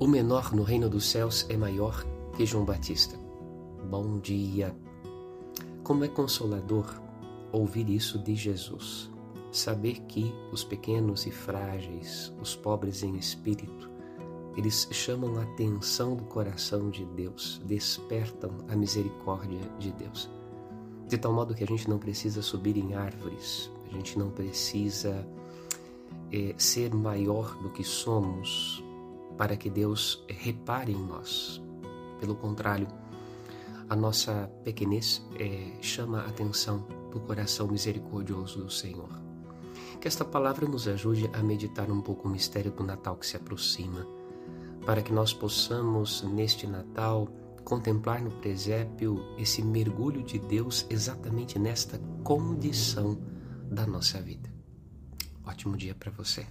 O menor no reino dos céus é maior que João Batista. Bom dia. Como é consolador ouvir isso de Jesus. Saber que os pequenos e frágeis, os pobres em espírito, eles chamam a atenção do coração de Deus, despertam a misericórdia de Deus. De tal modo que a gente não precisa subir em árvores, a gente não precisa é, ser maior do que somos para que Deus repare em nós. Pelo contrário, a nossa pequenez é, chama a atenção do coração misericordioso do Senhor. Que esta palavra nos ajude a meditar um pouco o mistério do Natal que se aproxima para que nós possamos, neste Natal, contemplar no presépio esse mergulho de Deus exatamente nesta condição da nossa vida. Ótimo dia para você.